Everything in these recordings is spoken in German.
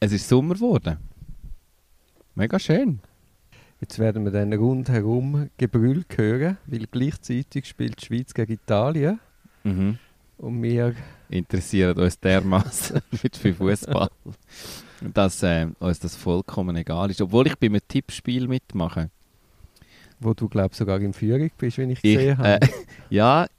es ist Sommer geworden. Mega schön. Jetzt werden wir dann rundherum Gebrüll hören, weil gleichzeitig spielt die Schweiz gegen Italien. Mhm. Und wir interessiert uns dermaßen für Fußball, dass äh, uns das vollkommen egal ist. Obwohl ich bei einem Tippspiel mitmache. Wo du, glaube sogar in Führung bist, wenn ich, ich gesehen habe. Äh, ja, ich,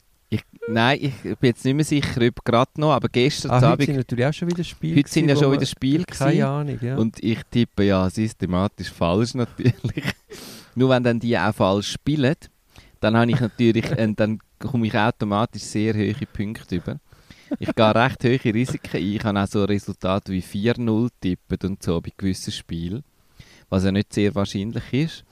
nein, ich bin jetzt nicht mehr sicher, ob gerade noch, aber gestern ah, heute Abend... sind natürlich auch schon wieder Spiele. Heute sind ja schon wieder Spiele Keine Ahnung, ja. Und ich tippe ja systematisch falsch natürlich. Nur wenn dann die auch falsch spielen, dann habe ich natürlich, äh, dann komme ich automatisch sehr hohe Punkte über. Ich gehe recht hohe Risiken ein. Ich habe auch so Resultate wie 4-0 tippen und so bei gewissen Spielen, was ja nicht sehr wahrscheinlich ist.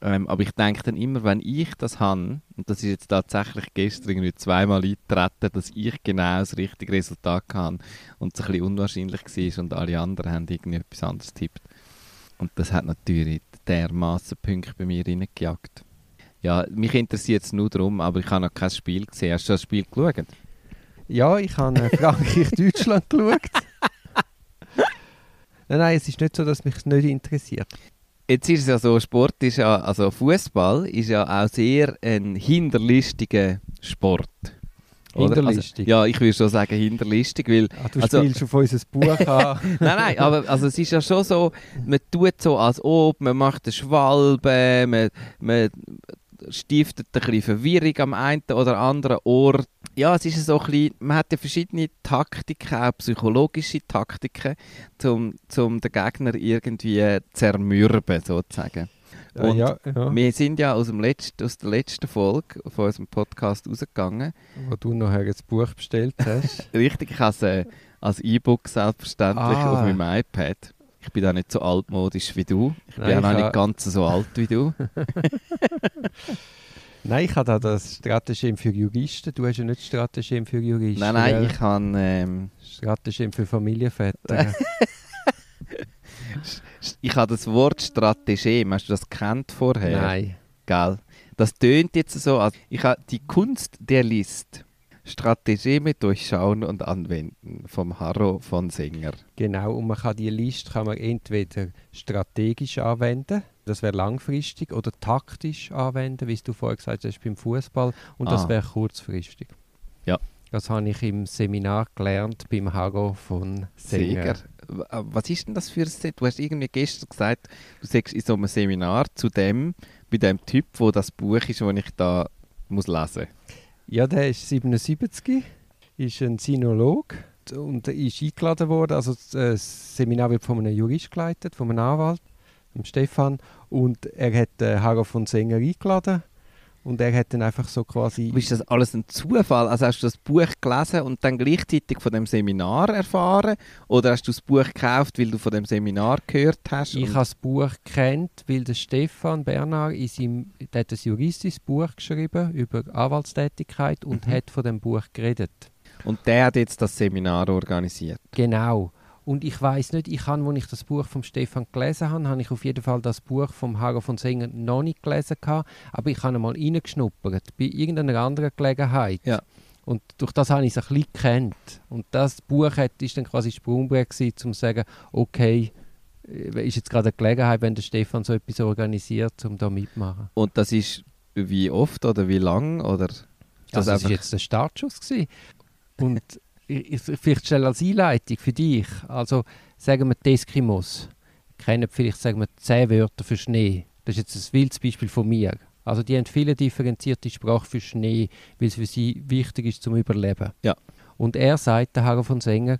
Ähm, aber ich denke dann immer, wenn ich das habe, und das ist jetzt tatsächlich gestern irgendwie zweimal eingetreten, dass ich genau das richtige Resultat habe und es ein bisschen unwahrscheinlich war und alle anderen haben irgendwie etwas anderes tippt. Und das hat natürlich dermaßen Punkte bei mir reingejagt. Ja, mich interessiert es nur darum, aber ich habe noch kein Spiel gesehen. Hast du das Spiel geschaut? Ja, ich habe äh, Frankreich-Deutschland geschaut. Nein, nein, es ist nicht so, dass mich es nicht interessiert. Jetzt ist es ja so, Sport ist ja, also Fußball ist ja auch sehr ein hinterlistiger Sport. Hinterlistig? Also, ja, ich würde schon sagen hinterlistig, weil... Ah, du also, spielst auf unser Buch an. nein, nein, aber also es ist ja schon so, man tut so als ob, man macht eine Schwalbe, man, man stiftet ein bisschen Verwirrung am einen oder anderen Ort. Ja, es ist so ein bisschen, man hat ja verschiedene Taktiken, auch psychologische Taktiken, um zum den Gegner irgendwie zermürben, sozusagen. Und ja, ja. wir sind ja aus, dem letzten, aus der letzten Folge von unserem Podcast rausgegangen. Wo du nachher das Buch bestellt hast. Richtig, ich habe es äh, als E-Book selbstverständlich Ah. auf meinem iPad. Ich bin da nicht so altmodisch wie du. Ich bin Nein, auch noch ich nicht ha- ganz so alt wie du. Nein, ich habe da das Strategem für Juristen. Du hast ja nicht Strategem für Juristen. nein, nein, gell? ich habe... Ähm, Strategem für Familienväter. ich habe das Wort Strategem, hast du das kennt vorher? nein. Gell? Das tönt jetzt so, als ich habe die Kunst der List. Strategeme durchschauen und anwenden vom Harro von Sänger. Genau, und man kann die Liste kann man entweder strategisch anwenden, das wäre langfristig, oder taktisch anwenden, wie du vorher gesagt hast beim Fußball, und das Ah. wäre kurzfristig. Ja. Das habe ich im Seminar gelernt beim Harro von Sänger. Sänger. W- äh, Was ist denn das für ein Set? Du hast irgendwie gestern gesagt, du sagst in so einem Seminar zu dem, bei dem Typ, wo das Buch ist, das ich da muss lesen Ja, der ist 77, ist ein Sinolog und ist eingeladen worden. Also das äh, das Seminar wird von einem Jurist geleitet, von einem Anwalt, Stefan. Und er hat äh, von Sänger eingeladen und er hat dann einfach so quasi... Ist das alles ein Zufall? Also hast du das Buch gelesen und dann gleichzeitig von dem Seminar erfahren? Oder hast du das Buch gekauft, weil du von dem Seminar gehört hast? Ich habe das Buch kennt, weil der Stefan Bernhard in seinem, der hat ein juristisches Buch geschrieben über Anwaltstätigkeit und Mhm. hat von dem Buch geredet. und der hat jetzt das Seminar organisiert. Genau. Und ich weiß nicht, ich habe, als ich das Buch vom Stefan gelesen habe, habe ich auf jeden Fall das Buch vom Harro von Sänger noch nicht gelesen gehabt, aber ich habe mal reingeschnuppert bei irgendeiner anderen Gelegenheit. Ja. Und durch das habe ich es ein bisschen gekannt. Und das Buch hat, ist dann quasi Sprungbrett gewesen, um zu sagen, okay, äh, ist jetzt gerade eine Gelegenheit, wenn der Stefan so etwas organisiert, um da mitmachen. Und das ist wie oft oder wie lang? Oder Das, das einfach- ist jetzt der Startschuss gewesen. Und vielleicht schnell als Einleitung für dich. Also sagen wir die Eskimos kennen vielleicht sagen wir zehn Wörter für Schnee. Das ist jetzt ein wildes Beispiel von mir. Also die haben viele differenzierte Sprache für Schnee, weil es für sie wichtig ist zum Überleben. Ja. Und er sagt, der Harro von Sänger,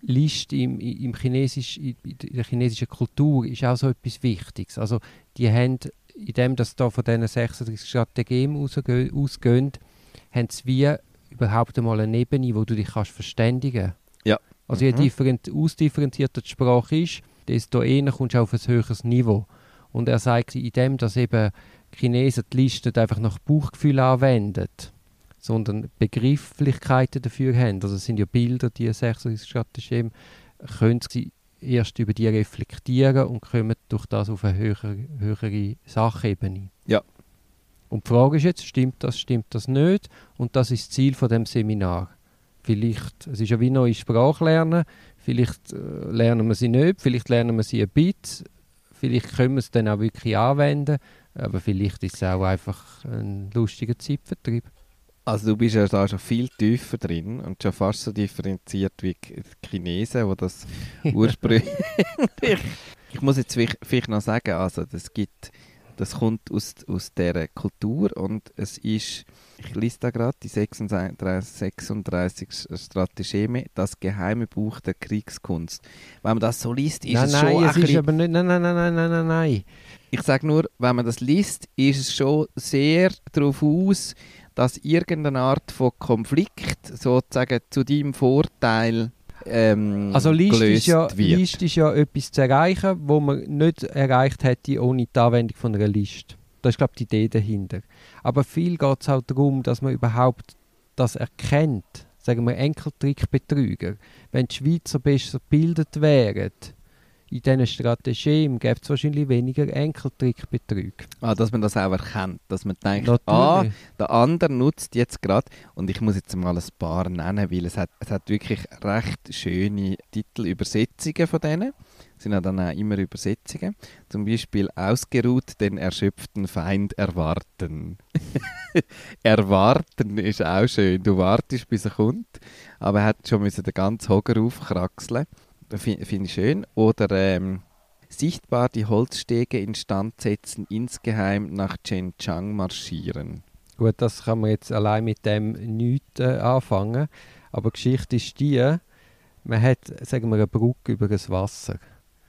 List im, im Chinesisch, in der chinesischen Kultur ist auch so etwas Wichtiges. Also die haben, indem das da von diesen 36 Strategien ausgehen, ausgehen haben sie wie überhaupt einmal eine Ebene, wo du dich kannst verständigen Ja. Also je Mhm. different, ausdifferenzierter die Sprache ist, desto eher kommst du auf ein höheres Niveau. Und er sagt in dem, dass eben Chinesen die Liste nicht einfach nach Bauchgefühl anwenden, sondern Begrifflichkeiten dafür haben. Also es sind ja Bilder, die Sechserungsstrategien, können sie erst über die reflektieren und kommen durch das auf eine höhere, höhere Sachebene. Ja. Und die Frage ist jetzt, stimmt das, stimmt das nicht? Und das ist das Ziel von dem Seminar. Vielleicht, es ist ja wie neue Sprache lernen, vielleicht äh, lernen wir sie nicht, vielleicht lernen wir sie ein bisschen, vielleicht können wir es dann auch wirklich anwenden, aber vielleicht ist es auch einfach ein lustiger Zeitvertrieb. Also du bist ja da schon viel tiefer drin und schon fast so differenziert wie die Chinesen, wo das ursprünglich... ich muss jetzt vielleicht noch sagen, also das gibt, das kommt aus, aus dieser Kultur und es ist, ich lese da gerade die 36, 36 Strategeme, das geheime Buch der Kriegskunst. Wenn man das so liest, ist nein, es nein, schon es ein ist aber nicht, nein, nein, nein, nein, nein, nein, nein. Ich sage nur, wenn man das liest, ist es schon sehr darauf aus, dass irgendeine Art von Konflikt sozusagen zu deinem Vorteil ähm, Also List ist, ja, wird. List ist ja etwas zu erreichen, wo man nicht erreicht hätte ohne die Anwendung von einer Liste. Das ist, glaube ich, die Idee dahinter. Aber viel geht es auch darum, dass man überhaupt das erkennt. Sagen wir Enkeltrickbetrüger. Wenn die Schweizer besser gebildet wären, in diesen Strategien gäbe es wahrscheinlich weniger Enkeltrickbetrüge. Ah, dass man das auch erkennt, dass man denkt, ah, Natürlich. der andere nutzt jetzt gerade, und ich muss jetzt mal ein paar nennen, weil es hat, es hat wirklich recht schöne Titelübersetzungen von denen. Es sind ja dann auch immer Übersetzungen. Zum Beispiel ausgeruht den erschöpften Feind erwarten. erwarten ist auch schön. Du wartest, bis er kommt, aber er hat schon müssen den ganzen Hocker aufkraxeln. Finde find ich schön. Oder ähm, sichtbar die Holzstege instand setzen, insgeheim nach Chengchang marschieren. Gut, das kann man jetzt allein mit dem nichts äh, anfangen. Aber die Geschichte ist die, man hat, sagen wir, eine Brücke über das Wasser.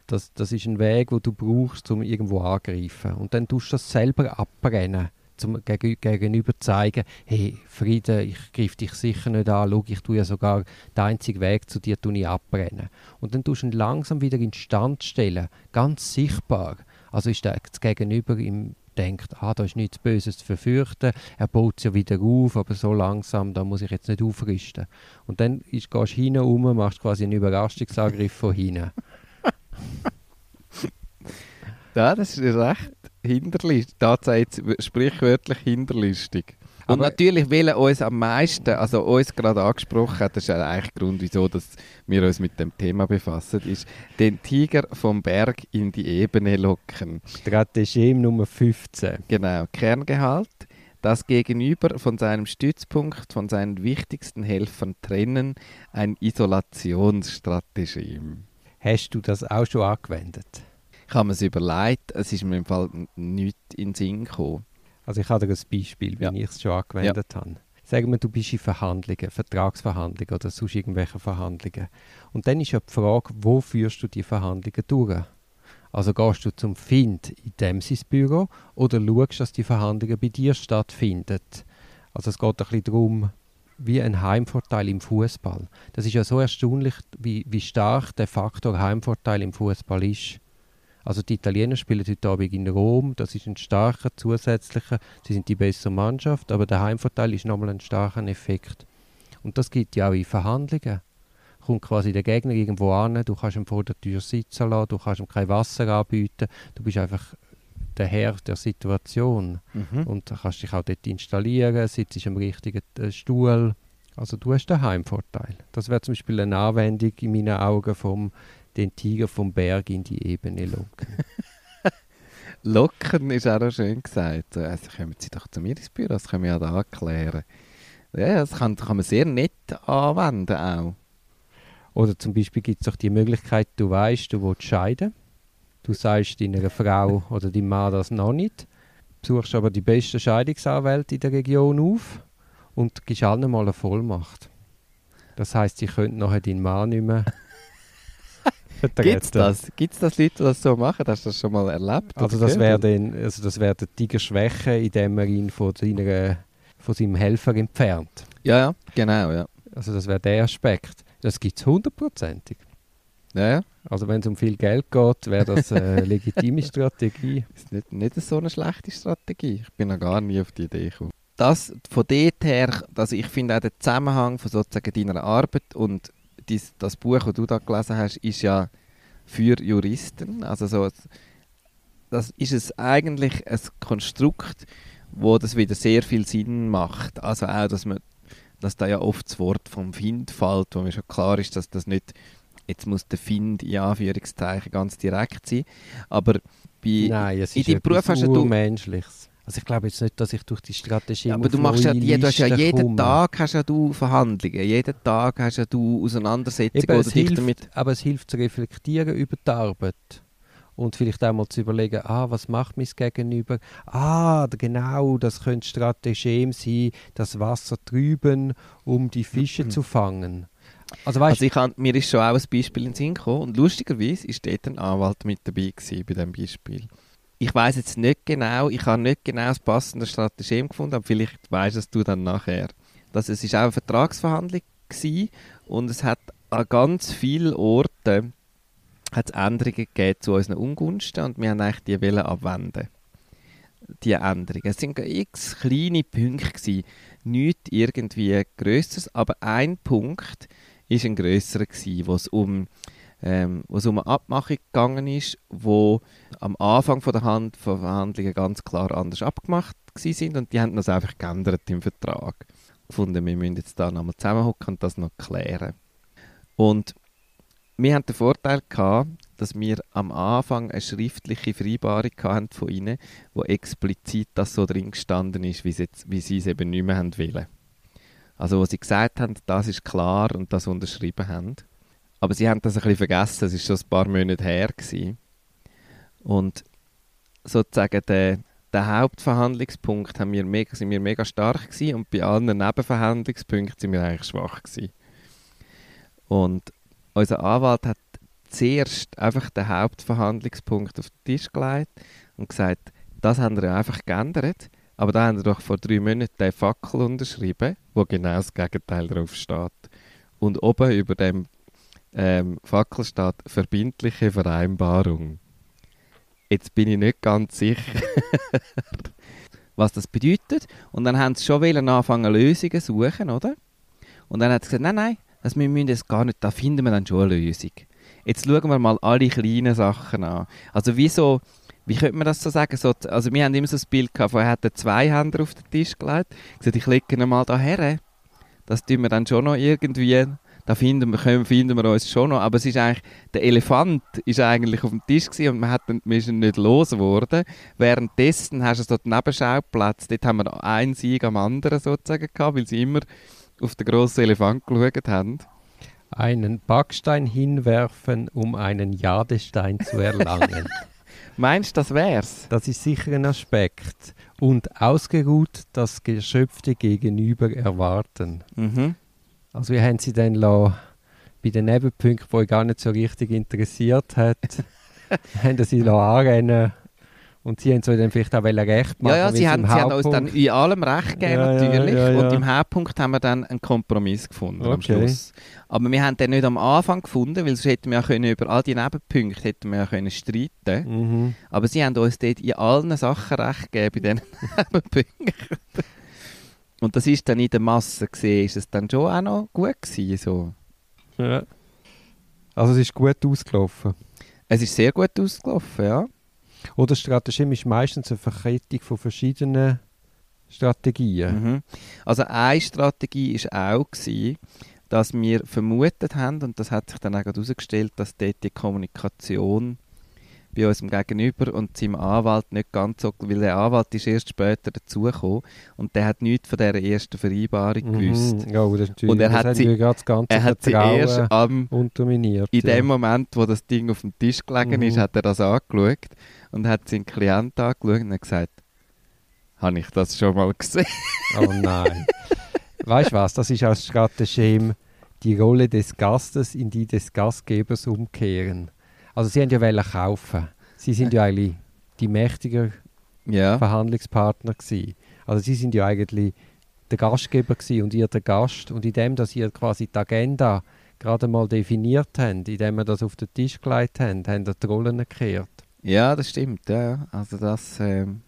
Das, das ist ein Weg, den du brauchst, um irgendwo angreifen. Und dann tust du das selber abbrennen, zum geg gegenüber zeigen, hey, Frieden, ich greife dich sicher nicht an, schau, ich tue ja sogar den einzigen Weg zu dir tue ich abbrennen. Und dann tust du ihn langsam wieder in Stand stellen, ganz sichtbar. Also ist das Gegenüber im denkt, ah, da ist nichts Böses zu verfürchten, er baut es ja wieder auf, aber so langsam, da muss ich jetzt nicht aufrüsten. Und dann ist, gehst du hinten rum, machst quasi einen Überraschungsangriff von hinten. Ja, das ist recht hinterlistig. Tatsächlich sprichwörtlich hinterlistig. Und Aber- natürlich will er uns am meisten, also uns gerade angesprochen hat, das ist ja eigentlich der Grund, wieso dass wir uns mit dem Thema befassen, ist, den Tiger vom Berg in die Ebene locken. Strategie Nummer 15. Genau, Kerngehalt. Das Gegenüber von seinem Stützpunkt, von seinen wichtigsten Helfern trennen, ein Isolationsstrategie. Hast du das auch schon angewendet? Ich habe mir es überlegt, es ist mir im Fall n- nichts in den Sinn gekommen. Also ich habe dir ein Beispiel, wie Ja. ich es schon angewendet habe. Sagen wir, du bist in Verhandlungen, Vertragsverhandlungen oder sonst irgendwelche Verhandlungen. Und dann ist ja die Frage, wo führst du die Verhandlungen durch? Also gehst du zum Find in dem sein Büro oder schaust, dass die Verhandlungen bei dir stattfinden? Also es geht ein bisschen darum, wie ein Heimvorteil im Fußball. Das ist ja so erstaunlich, wie, wie stark der Faktor Heimvorteil im Fußball ist. Also die Italiener spielen heute Abend in Rom, das ist ein starker zusätzlicher, sie sind die bessere Mannschaft, aber der Heimvorteil ist nochmal ein starker Effekt. Und das gibt ja auch in Verhandlungen. Kommt quasi der Gegner irgendwo an, du kannst ihn vor der Tür sitzen lassen, du kannst ihm kein Wasser anbieten, du bist einfach der Herr der Situation Mhm. und kannst dich auch dort installieren, sitzt am richtigen äh, Stuhl. Also du hast den Heimvorteil. Das wäre zum Beispiel eine Anwendung in meinen Augen vom den Tiger vom Berg in die Ebene locken. Locken ist auch noch schön gesagt. Also kommen Sie doch zu mir ins Büro, das können wir ja da erklären. Ja, das kann, kann man sehr nett anwenden auch. Oder zum Beispiel gibt es auch die Möglichkeit, du weißt, du willst scheiden. Du sagst deiner Frau oder deinem Mann das noch nicht, suchst aber die besten Scheidungsanwälte in der Region auf und gibst allen mal eine Vollmacht. Das heißt, sie können nachher deinen Mann nicht mehr. Gibt es das? Gibt es das Leute, die das so machen? Hast du das schon mal erlebt? Also das wäre also das wäre der Tiger schwächen, indem er ihn von, seiner, von seinem Helfer entfernt. Ja, ja, genau, ja. Also das wäre der Aspekt. Das gibt es hundertprozentig. Ja, ja. Also wenn es um viel Geld geht, wäre das eine legitime Strategie. ist nicht, nicht so eine schlechte Strategie. Ich bin noch gar nie auf die Idee gekommen. Das von dort her, also ich finde auch der Zusammenhang von sozusagen deiner Arbeit und dies, das Buch, das du da gelesen hast, ist ja für Juristen. Also so, das ist es eigentlich ein Konstrukt, wo das wieder sehr viel Sinn macht. Also auch, dass man, dass da ja oft das Wort vom Find fällt, wo mir schon klar ist, dass das nicht jetzt muss der Find in Anführungszeichen ganz direkt sein, aber bei Nein, es in ist Beruf hast du- Urmenschliches. Also ich glaube jetzt nicht, dass ich durch die Strategie Ja, aber du machst ja, je- du hast ja jeden komme. Tag hast ja du Verhandlungen, jeden Tag hast ja du Auseinandersetzungen, Eben, dich hilft, damit... aber es hilft zu reflektieren über die Arbeit. Und vielleicht auch mal zu überlegen, ah, was macht mein Gegenüber? Ah, genau, das könnte Stratagem sein, das Wasser trüben, um die Fische zu fangen. Also weißt Also ich hab, mir ist schon auch ein Beispiel in den Sinn gekommen und lustigerweise ist dort ein Anwalt mit dabei gewesen bei diesem Beispiel. Ich weiß jetzt nicht genau, ich habe nicht genau das passende Strategem gefunden, aber vielleicht weißt du dann nachher. Das, es ist auch eine Vertragsverhandlung gewesen und es hat an ganz vielen Orten hat Änderungen gegeben zu unseren Ungunsten und wir haben eigentlich die abwenden. Die Änderungen. Es sind x kleine Punkte gewesen, nichts irgendwie Größeres, aber ein Punkt ist ein grösserer gewesen, wo es um ähm, wo es um eine Abmachung gegangen ist, wo am Anfang von der Hand von Verhandlungen ganz klar anders abgemacht sind und die haben das einfach geändert im Vertrag. Gefunden, wir müssen jetzt da nochmal zusammenhocken und das noch klären. Und wir hatten den Vorteil gehabt, dass wir am Anfang eine schriftliche Vereinbarung hatten von ihnen, wo explizit das so drin gestanden ist, wie sie, jetzt, wie sie es eben nicht mehr wollen. Also wo sie gesagt haben, das ist klar und das unterschrieben haben. Aber sie haben das ein bisschen vergessen, es ist schon ein paar Monate her gewesen. Und sozusagen der, der Hauptverhandlungspunkt haben wir mega, sind wir mega stark gewesen und bei allen Nebenverhandlungspunkten sind wir eigentlich schwach gewesen. Und unser Anwalt hat zuerst einfach den Hauptverhandlungspunkt auf den Tisch gelegt und gesagt, das haben wir einfach geändert, aber da haben wir doch vor drei Monaten den Fackel unterschrieben, wo genau das Gegenteil drauf steht. Und oben über dem ähm, Fackel verbindliche Vereinbarung. Jetzt bin ich nicht ganz sicher, was das bedeutet. Und dann haben sie schon anfangen Lösungen zu suchen, oder? Und dann hat sie gesagt, nein, nein, das, wir müssen das gar nicht, da finden wir dann schon eine Lösung. Jetzt schauen wir mal alle kleinen Sachen an. Also wieso, wie könnte man das so sagen? So, also wir haben immer so das Bild gehabt, er hat zwei Hände auf den Tisch gelegt, gesagt, ich lege ihn mal da her. Das tun wir dann schon noch irgendwie, da finden wir, können, finden wir uns schon noch. Aber es ist eigentlich, der Elefant ist eigentlich auf dem Tisch gewesen und man, hat, man ist ihn nicht los geworden. Währenddessen hast du so den Nebenschauplatz, dort haben wir einen Sieg am anderen sozusagen gehabt, weil sie immer auf den grossen Elefant geschaut haben. einen Backstein hinwerfen, um einen Jadestein zu erlangen. Meinst du, das wär's? Das ist sicher ein Aspekt. Und ausgeruht das geschöpfte Gegenüber erwarten. Mhm. Also wie haben Sie denn bei den Nebenpunkten, die euch gar nicht so richtig interessiert hat, haben Sie anrennen und Sie haben so dann vielleicht auch recht machen Ja, ja, sie, haben, sie haben uns dann in allem recht gegeben, Ja, natürlich. ja, ja. Und im Hauptpunkt haben wir dann einen Kompromiss gefunden am Okay. Schluss. Aber wir haben den nicht am Anfang gefunden, weil sonst hätten wir ja können, über all die Nebenpunkte hätten wir ja können streiten Mhm. Aber sie haben uns dort in allen Sachen recht gegeben, bei diesen Nebenpunkten. Und das ist dann in der Masse gesehen, ist es dann schon auch noch gut gewesen, so. Ja. Also es ist gut ausgelaufen. Es ist sehr gut ausgelaufen, ja. Oder Strategie ist meistens eine Verkettung von verschiedenen Strategien. Mhm. Also eine Strategie war auch, gewesen, dass wir vermutet haben, und das hat sich dann auch gerade herausgestellt, dass dort die Kommunikation bei unserem Gegenüber und seinem Anwalt nicht ganz so, weil der Anwalt ist erst später dazugekommen und der hat nichts von dieser ersten Vereinbarung gewusst. Mhm. Ja, aber das, ist Und er das hat sie- gerade das ganze Er hat sie erst am, unterminiert. in ja. dem Moment, wo das Ding auf dem Tisch gelegen ist, Mhm. hat er das angeschaut und hat seinen Klient angeschaut und gesagt, habe ich das schon mal gesehen? Oh nein. weißt du was? Das ist aus Strategem die Rolle des Gastes in die des Gastgebers umkehren. Also sie haben ja wollen kaufen. Sie sind ja eigentlich die mächtiger Ja. Verhandlungspartner gewesen. Also sie sind ja eigentlich der Gastgeber gewesen und ihr der Gast. Und in dem, dass ihr quasi die Agenda gerade mal definiert haben, indem wir das auf den Tisch gelegt haben, haben die Rollen gekehrt. Ja, das stimmt, ja. Also das, ähm...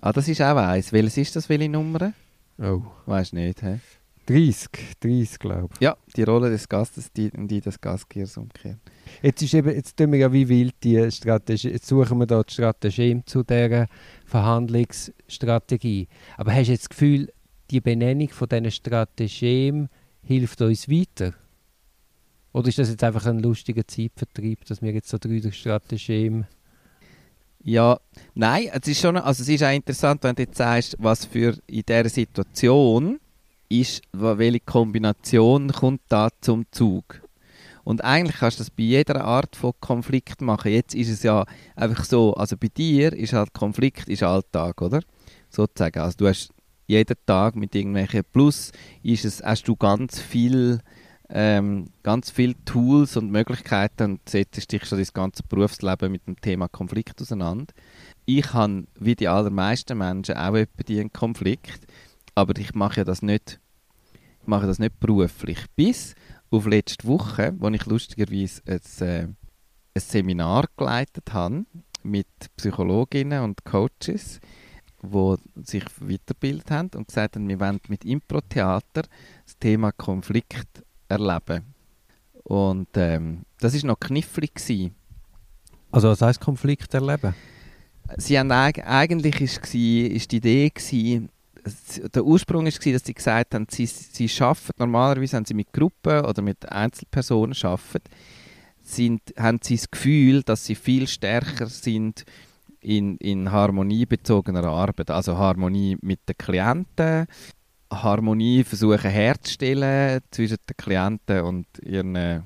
Ah, das ist auch eins. Welches ist das, welche Nummer? Oh. Weiß nicht, hä? 30, 30 glaube ich. Ja, die Rolle des Gastes, die, die des Gastgebers umkehren. Jetzt, ist eben, jetzt tun wir ja wie wild die Strategie, jetzt suchen wir da die Strategie zu dieser Verhandlungsstrategie. Aber hast du jetzt das Gefühl, die Benennung von diesen Strategien hilft uns weiter? Oder ist das jetzt einfach ein lustiger Zeitvertreib, dass wir jetzt so drei Strategien... Ja, nein, es ist schon, also es ist auch interessant, wenn du jetzt sagst, was für in dieser Situation ist, welche Kombination kommt da zum Zug. Und eigentlich kannst du das bei jeder Art von Konflikt machen. Jetzt ist es ja einfach so, also bei dir ist halt Konflikt ist Alltag, oder? Sozusagen. Also du hast jeden Tag mit irgendwelchen Plus ist es, hast du ganz viel ähm, ganz viele Tools und Möglichkeiten und setzt dich schon das ganze Berufsleben mit dem Thema Konflikt auseinander. Ich habe, wie die allermeisten Menschen, auch etwa einen Konflikt, aber ich mache ja das nicht, ich mache das nicht beruflich. Bis auf letzte Woche, wo ich lustigerweise ein, äh, ein Seminar geleitet habe mit Psychologinnen und Coaches, die sich weitergebildet haben und gesagt haben, wir wollen mit Impro-Theater das Thema Konflikt erleben. Und ähm, das war noch knifflig. Gewesen. Also was heisst Konflikt erleben? Sie haben eigentlich ist, war, ist die Idee gewesen, der Ursprung war, dass sie gesagt haben, sie, sie arbeiten, normalerweise wenn sie mit Gruppen oder mit Einzelpersonen arbeiten, sind, haben sie das Gefühl, dass sie viel stärker sind in, in harmoniebezogener Arbeit. Also Harmonie mit den Klienten, Harmonie versuchen herzustellen zwischen den Klienten und ihren,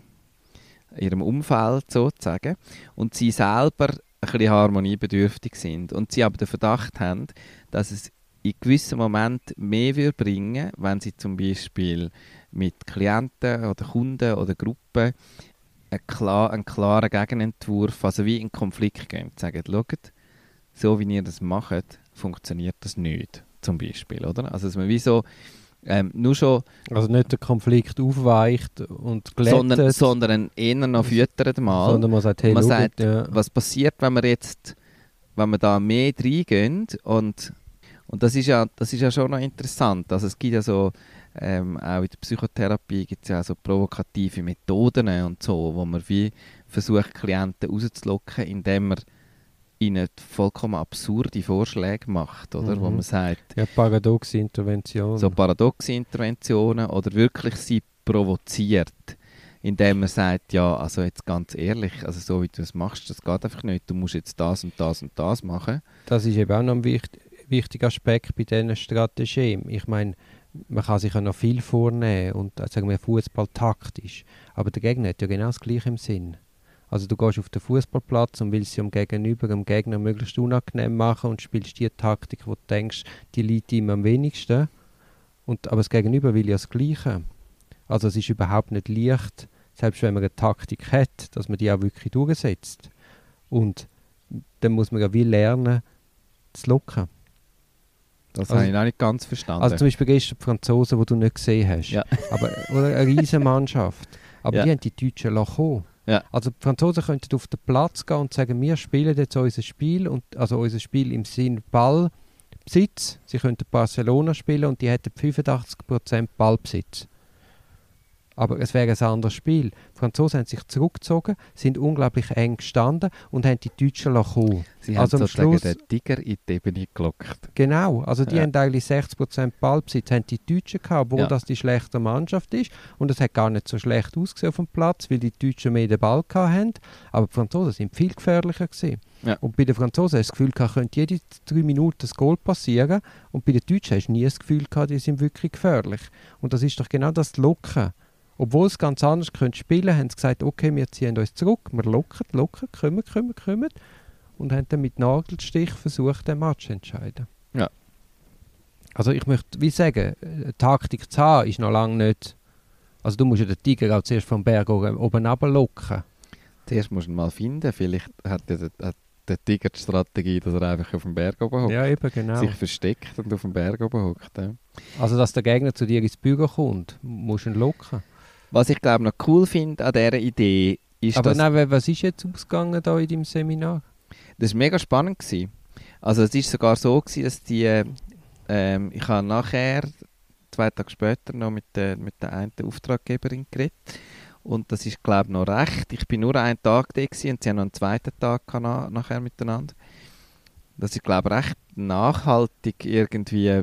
ihrem Umfeld sozusagen. Und sie selber ein bisschen harmoniebedürftig sind. Und sie aber den Verdacht haben, dass es in gewissen Momenten mehr würde bringen, wenn sie zum Beispiel mit Klienten oder Kunden oder Gruppen einen, klar, einen klaren Gegenentwurf, also wie in Konflikt gehen, sagen, schaut, so wie ihr das macht, funktioniert das nicht zum Beispiel, oder? Also dass man wie so ähm, nur schon... Also nicht der Konflikt aufweicht und glättet. Sondern, sondern eher noch füttert mal. Sondern man sagt, hey, man schaut, sagt ja. was passiert, wenn wir jetzt, wenn wir da mehr reingehen und und das ist ja, das ist ja schon noch interessant. Also es gibt ja so, ähm, auch in der Psychotherapie gibt es ja so provokative Methoden und so, wo man wie versucht, Klienten rauszulocken, indem man ihnen vollkommen absurde Vorschläge macht, oder? Mhm. Wo man sagt, Ja, paradoxe Intervention. so paradoxe Interventionen oder wirklich sie provoziert, indem man sagt, ja, also jetzt ganz ehrlich, also so wie du es machst, das geht einfach nicht, du musst jetzt das und das und das machen. Das ist eben auch noch ein wicht, wichtiger Aspekt bei diesen Strategien. Ich meine, man kann sich ja noch viel vornehmen und äh, sagen wir Fußball taktisch, aber der Gegner hat ja genau das Gleiche im Sinn. Also du gehst auf den Fußballplatz und willst sie am Gegenüber, dem Gegner möglichst unangenehm machen und spielst die Taktik, wo du denkst, die liegt ihm am wenigsten. Und, aber das Gegenüber will ja das Gleiche. Also es ist überhaupt nicht leicht, selbst wenn man eine Taktik hat, dass man die auch wirklich durchsetzt. Und dann muss man ja wie lernen, zu locken. Das Also- habe ich noch nicht ganz verstanden. Also zum Beispiel gestern die Franzosen, die du nicht gesehen hast. Ja. Aber, oder eine riesige Mannschaft. Aber Ja. die haben die Deutschen lassen. Ja. Also die Franzosen könnten auf den Platz gehen und sagen, wir spielen jetzt unser Spiel, und, also unser Spiel im Sinn Ballbesitz. Sie könnten Barcelona spielen und die hätten 85% Ballbesitz. Aber es wäre ein anderes Spiel. Die Franzosen haben sich zurückgezogen, sind unglaublich eng gestanden und haben die Deutschen lassen. Sie also haben sozusagen Schluss- den Tiger in die Ebene gelockt. Genau, also die Ja. haben eigentlich 60% Ballbesitz, haben die Deutschen gehabt, obwohl Ja. das die schlechte Mannschaft ist. Und es hat gar nicht so schlecht ausgesehen auf dem Platz, weil die Deutschen mehr den Ball gehabt haben. Aber die Franzosen sind viel gefährlicher gewesen. Ja. Und bei den Franzosen hast du das Gefühl gehabt, könnte jede drei Minuten ein Goal passieren. Und bei den Deutschen hast du nie das Gefühl gehabt, die sind wirklich gefährlich. Und das ist doch genau das Locken. Obwohl es ganz anders könnte spielen, haben sie gesagt, okay, wir ziehen uns zurück, wir locken, locken, kommen, kommen, kommen. Und haben dann mit Nagelstich versucht, den Match zu entscheiden. Ja. Also ich möchte wie sagen, äh, Taktik zu haben ist noch lange nicht... Also du musst ja den Tiger auch zuerst vom Berg oben oben runterlocken. Zuerst musst du ihn mal finden. Vielleicht hat ja der, hat der Tiger die Strategie, dass er einfach auf dem Berg oben hockt. Ja, eben, genau. Sich versteckt und auf dem Berg oben hockt. Ja. Also dass der Gegner zu dir ins Büro kommt, musst du ihn locken. Was ich glaube noch cool finde an dieser Idee, ist, Aber dass... nein, was ist jetzt ausgegangen da in deinem Seminar? Das war mega spannend. Gewesen. Also es war sogar so, gewesen, dass die... äh, Ähm, ich habe nachher, zwei Tage später, noch mit der, mit der einen Auftraggeberin geredet. Und das ist, glaube ich, noch recht. Ich bin nur einen Tag da gewesen, und sie haben noch einen zweiten Tag nachher miteinander. Das ist, glaube ich, recht nachhaltig irgendwie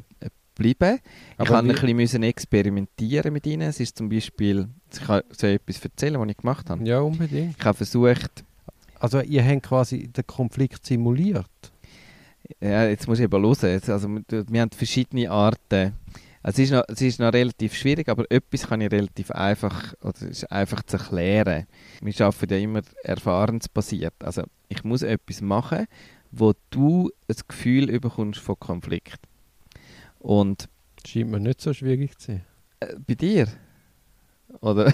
geblieben. Ich Aber habe ein wie- bisschen müssen experimentieren mit ihnen. Es ist zum Beispiel, ich kann so etwas erzählen, was ich gemacht habe. Ja, unbedingt. Ich habe versucht, Also ihr habt quasi den Konflikt simuliert. Ja, jetzt muss ich eben hören. Also, wir, wir haben verschiedene Arten. Also, es, ist noch, es ist noch relativ schwierig, aber etwas kann ich relativ einfach, oder ist einfach zu erklären. Wir arbeiten ja immer erfahrensbasiert. Also, ich muss etwas machen, wo du ein Gefühl bekommst von Konflikt. Und Scheint mir nicht so schwierig zu sein. äh, bei dir? Oder?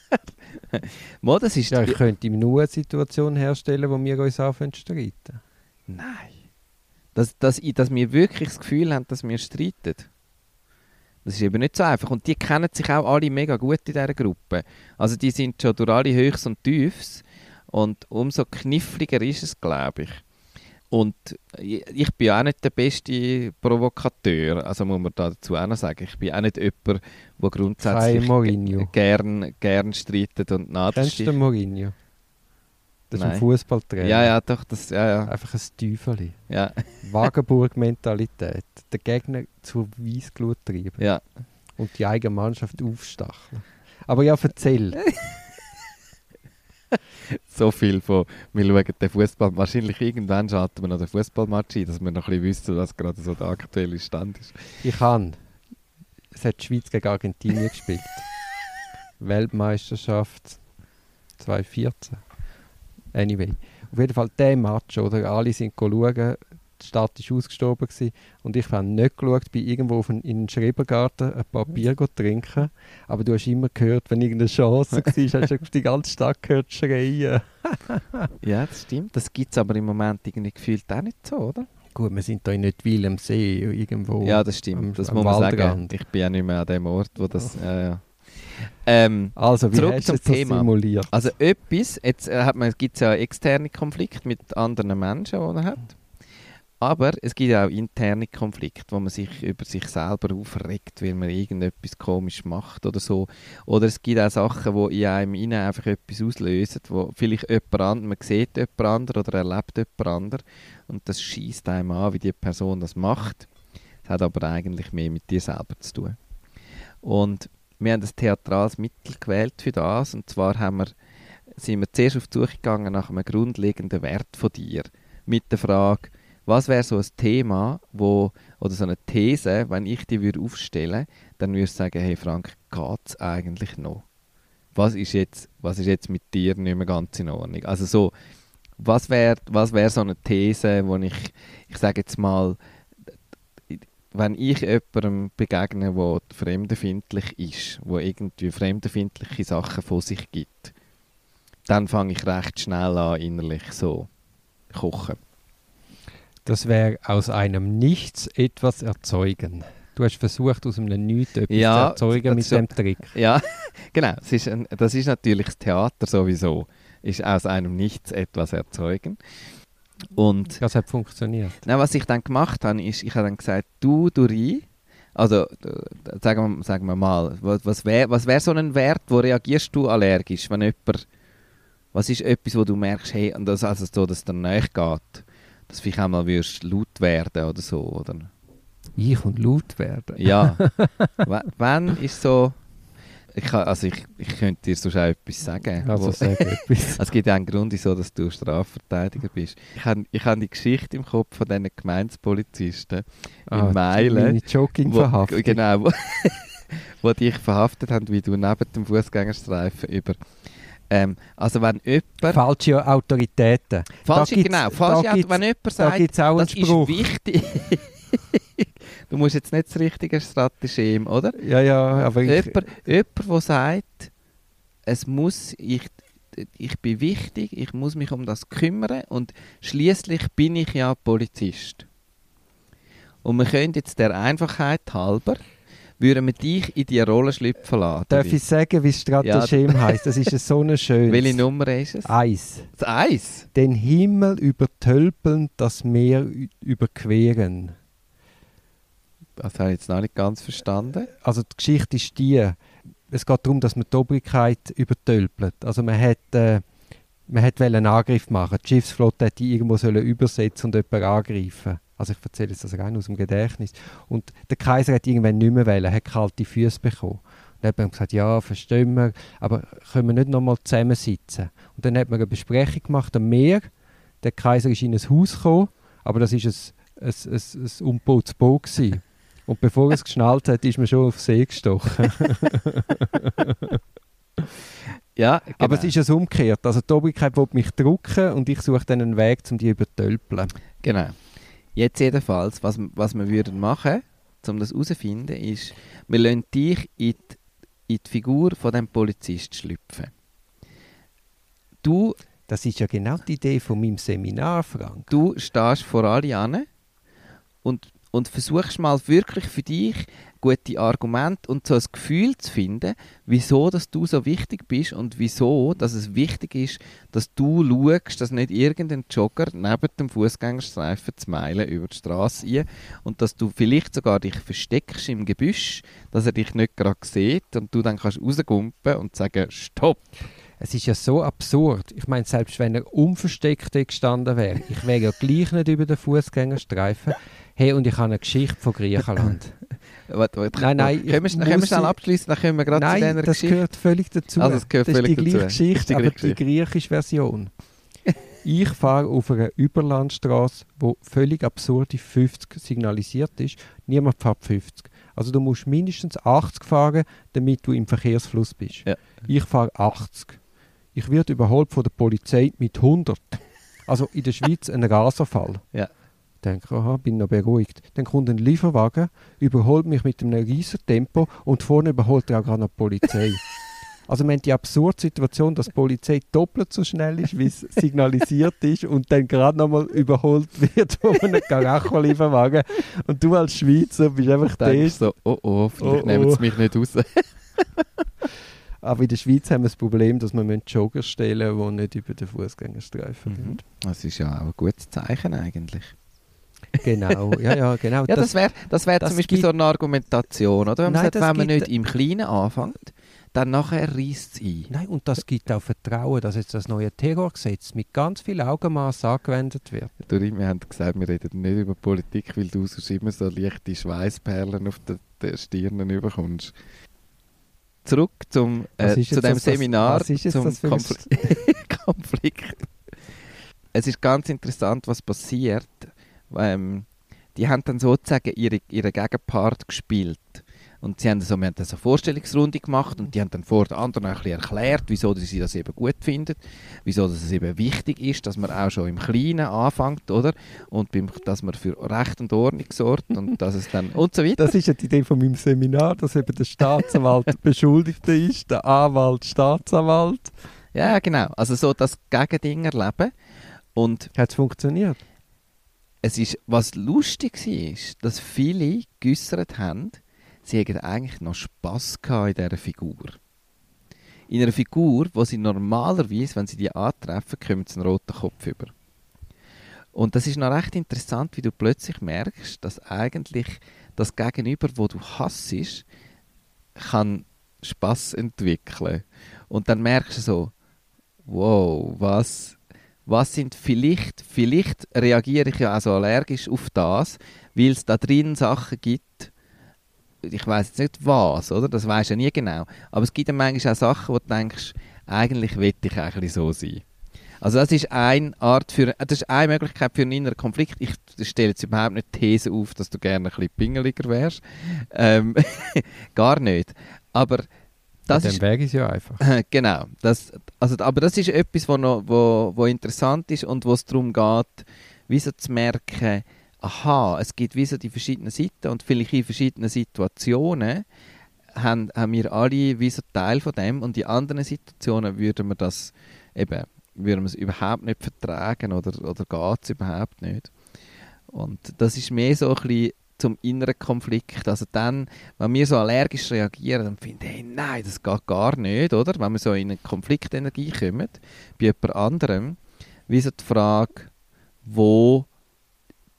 Mo, das ist... Ja, ich könnte ihm nur eine Situation herstellen, wo wir uns anfangen zu streiten. Nein. Dass, dass, ich, dass wir wirklich das Gefühl haben, dass wir streiten. Das ist eben nicht so einfach. Und die kennen sich auch alle mega gut in dieser Gruppe. Also die sind schon durch alle Höchst und Tiefs. Und umso kniffliger ist es, glaube ich. Und ich, bin auch nicht der beste Provokateur. Also muss man da dazu auch noch sagen. Ich bin auch nicht jemand, der grundsätzlich gern, gern streitet und Kennst du den Mourinho? Das ist ein Nein. Fußballtrainer. Ja, ja, doch, das, ja, ja. Einfach ein Teufel. ja, Wagenburg-Mentalität. Den Gegner zur Weissglut treiben ja. und die eigene Mannschaft aufstacheln. Aber ja, erzähl. so viel von, wir schauen den Fußball, wahrscheinlich irgendwann schalten wir noch den Fußballmatch ein, dass wir noch ein bisschen wissen, was gerade so der aktuelle Stand ist. Ich kann. Es hat die Schweiz gegen Argentinien gespielt. Weltmeisterschaft 2014. Anyway. Auf jeden Fall der Match, oder? Alle sind schauen. Die Stadt war ausgestorben gewesen, und ich habe nicht geschaut, bin irgendwo auf einen, in den Schrebergarten ein paar Bier go trinken. Aber du hast immer gehört, wenn irgendeine Chance war, hast du die ganze Stadt gehört schreien. Ja, das stimmt. Das gibt es aber im Moment irgendwie gefühlt auch nicht so, oder? Gut, wir sind da in Wil am See, irgendwo. ja, das stimmt. am- das am muss man sagen. Ich bin ja nicht mehr an dem Ort, wo das... Ja, ja. Ähm, Also, wie Zurück zum Thema. simuliert? also etwas, jetzt äh, gibt es ja externe Konflikte mit anderen Menschen, die man hat. Aber es gibt auch interne Konflikte, wo man sich über sich selber aufregt, weil man irgendetwas komisch macht oder so. Oder es gibt auch Sachen, die in einem innen einfach etwas auslösen, wo vielleicht jemand anderes, man sieht jemand anderes oder erlebt jemand anderes und das schießt einem an, wie die Person das macht. Das hat aber eigentlich mehr mit dir selber zu tun. Und wir haben ein theatrales Mittel gewählt für das und zwar haben wir, sind wir zuerst auf die Suche gegangen nach einem grundlegenden Wert von dir mit der Frage, was wäre so ein Thema, wo, oder so eine These, wenn ich die würde aufstellen dann würde ich sagen, hey Frank, geht es eigentlich noch? Was ist, jetzt, was ist jetzt mit dir nicht mehr ganz in Ordnung? Also so, was wäre was wär so eine These, wo ich, ich sage jetzt mal, wenn ich jemandem begegne, der fremdenfindlich ist, wo irgendwie fremdenfindliche Sachen von sich gibt, dann fange ich recht schnell an, innerlich so kochen. Das wäre aus einem Nichts etwas erzeugen. Du hast versucht, aus einem Nichts etwas Ja, zu erzeugen mit das so- dem Trick. Ja, genau. Es ist ein, das ist natürlich das Theater sowieso. Ist aus einem Nichts etwas erzeugen. Und Das hat funktioniert. Nein, was ich dann gemacht habe, ist, ich habe dann gesagt, du, du Rie, also sagen wir, sagen wir mal, was, wäre was wär so ein Wert, wo reagierst du allergisch, wenn jemand, was ist etwas, wo du merkst, hey, und das, also so, dass es dir nahe geht, dass du vielleicht einmal würdest laut werden oder so, oder? Ich und laut werden. Ja. Wann ist so, ich, kann, also ich, ich könnte dir sonst auch etwas sagen. Also sag etwas. es gibt einen Grund, wieso dass du Strafverteidiger bist. Ich habe ich hab die Geschichte im Kopf von diesen Gemeindepolizisten in Meilen, Meine jogging wo, verhaftet. genau, wo, wo dich verhaftet haben, wie du neben dem Fußgängerstreifen über. Ähm, also wenn jemand... Falsche Autoritäten. falsche, genau, falsche, da gibt's- wenn jemand Da sagt, einen das Spruch. ist wichtig... du musst jetzt nicht das richtige Strategem, oder? Ja, ja, aber ich, Jemand, jemand, der sagt, es muss, ich, ich bin wichtig, ich muss mich um das kümmern und schließlich bin ich ja Polizist. Und wir können jetzt der Einfachheit halber würden wir dich in die Rolle schlüpfen lassen. Darf ich sagen, wie das Stratagem heisst? Das ist so ein schönes. Welche Nummer ist es? Eins. Das Eis? Den Himmel übertölpeln, das Meer überqueren. Das habe ich jetzt noch nicht ganz verstanden. Also die Geschichte ist die, es geht darum, dass man die Obrigkeit übertölpelt. Also man hat, äh, man wollen einen Angriff machen. Die Schiffsflotte hätte irgendwo sollen übersetzen und jemanden angreifen. Also ich erzähle jetzt das rein aus dem Gedächtnis. Und der Kaiser hat irgendwann nicht mehr wollen, hat kalte Füße bekommen. Und dann hat man gesagt, ja, verstehen wir, aber können wir nicht nochmal zusammensitzen? Und dann hat man eine Besprechung gemacht am Meer. Der Kaiser ist in ein Haus gekommen, aber das war ein, ein, ein, ein umgebautes Boot. Gewesen. Und bevor er es geschnallt hat, ist man schon auf See gestochen. Ja, genau. Aber es ist es umgekehrt. Also die Obrigkeit will mich drucken und ich suche dann einen Weg, um die zu übertölpeln. Genau. Jetzt jedenfalls, was, was wir würden machen, um das herauszufinden, ist, wir lassen dich in die, in die Figur von dem Polizist schlüpfen. Du, Das ist ja genau die Idee von meinem Seminar, Frank. du stehst vor alle an und, und versuchst mal wirklich für dich gute Argumente und so ein Gefühl zu finden, wieso dass du so wichtig bist und wieso dass es wichtig ist, dass du schaust, dass nicht irgendein Jogger neben dem Fußgängerstreifen zu meilen über die Straße ein und dass du vielleicht sogar dich versteckst im Gebüsch, dass er dich nicht gerade sieht und du dann kannst rausgumpen und sagen, stopp. Es ist ja so absurd. Ich meine, selbst wenn er unversteckt gestanden wäre, ich wäre ja gleich nicht über den Fußgängerstreifen. Hey, und ich habe eine Geschichte von Griechenland. Warte, warte, Nein, nein, Können wir, können wir muss schnell sie- abschließen, dann können wir gerade zu Nein, dieser das Geschichte. gehört völlig dazu. Also, es gehört das völlig ist die gleiche. Geschichte, Das aber die griechische Version. Ich fahre auf einer Überlandstraße, wo völlig absurde 50 signalisiert ist. Niemand fährt 50. Also du musst mindestens 80 fahren, damit du im Verkehrsfluss bist. Ja. Ich fahre 80. Ich werde überholt von der Polizei mit 100. Also in der Schweiz ein Raserfall. Ja. Ich denke, aha, bin noch beruhigt. Dann kommt ein Lieferwagen, überholt mich mit einem riesen Tempo und vorne überholt er auch gerade noch die Polizei. Also wir haben die absurde Situation, dass die Polizei doppelt so schnell ist, wie es signalisiert ist und dann gerade nochmal überholt wird von einem Karacho-Lieferwagen. Und du als Schweizer bist einfach der. so, oh oh, vielleicht Oh, nehmen oh. sie mich nicht raus. Aber in der Schweiz haben wir das Problem, dass wir müssen Jogger stellen die nicht über den Fußgängerstreifen Mhm. sind. Das ist ja auch ein gutes Zeichen eigentlich. Genau, ja, ja, genau. Ja, das wäre das wär das zum Beispiel so eine Argumentation, oder? Wenn man Nein, sagt, wenn man nicht im Kleinen anfängt, dann nachher reißt es ein. Nein, und das gibt auch Vertrauen, dass jetzt das neue Terrorgesetz mit ganz viel Augenmaß angewendet wird. Dorin, wir haben gesagt, wir reden nicht über Politik, weil du sonst immer so leichte Schweißperlen auf den, den Stirnen überkommst. Zurück zum, äh, zu dem das- was- Seminar was ist jetzt zum das für ein Konfl Konflikt. Es ist ganz interessant, was passiert. Ähm, die haben dann sozusagen ihre, ihre Gegenpart gespielt. Und sie haben so, wir haben dann so eine Vorstellungsrunde gemacht und die haben dann vor den anderen ein bisschen erklärt, wieso sie das eben gut finden, wieso dass es eben wichtig ist, dass man auch schon im Kleinen anfängt, oder? Und beim, dass man für Recht und Ordnung sorgt und dass es dann und so weiter. Das ist ja die Idee von meinem Seminar, dass eben der Staatsanwalt Beschuldigte ist, der Anwalt Staatsanwalt. Ja, genau. Also so das Gegending erleben. Und Hat es funktioniert? Es ist, was lustig war, dass viele geäussert haben, sie hätten eigentlich noch Spass gehabt in dieser Figur. In einer Figur, wo sie normalerweise, wenn sie die antreffen, kommen sie einen roten Kopf über. Und das ist noch recht interessant, wie du plötzlich merkst, dass eigentlich das Gegenüber, wo du hassest, kann Spass entwickeln. Und dann merkst du so, wow, was, was sind vielleicht, vielleicht reagiere ich ja also allergisch auf das, weil es da drin Sachen gibt, ich weiß jetzt nicht was, oder? Das weiß ja nie genau. Aber es gibt ja manchmal auch Sachen, wo du denkst, eigentlich will ich eigentlich so sein. Also das ist eine Art für, äh, das ist eine Möglichkeit für einen inneren Konflikt. Ich stelle jetzt überhaupt nicht die These auf, dass du gerne ein bisschen pingeliger wärst. Ähm, gar nicht. Aber das Dann ist wäre es ja einfach. genau. Das, also, aber das ist etwas, wo, noch, wo, wo interessant ist und wo es darum geht, wie so zu merken, aha, es gibt wie so die verschiedenen Seiten und vielleicht in verschiedenen Situationen haben, haben wir alle wie so Teil von dem und in anderen Situationen würden wir das eben, würden wir es überhaupt nicht vertragen oder, oder geht es überhaupt nicht. Und das ist mehr so ein bisschen zum inneren Konflikt. Also dann, wenn wir so allergisch reagieren, dann finde ich, hey, nein, das geht gar nicht, oder? Wenn wir so in eine Konfliktenergie kommen, bei jemand anderem, wie so die Frage, wo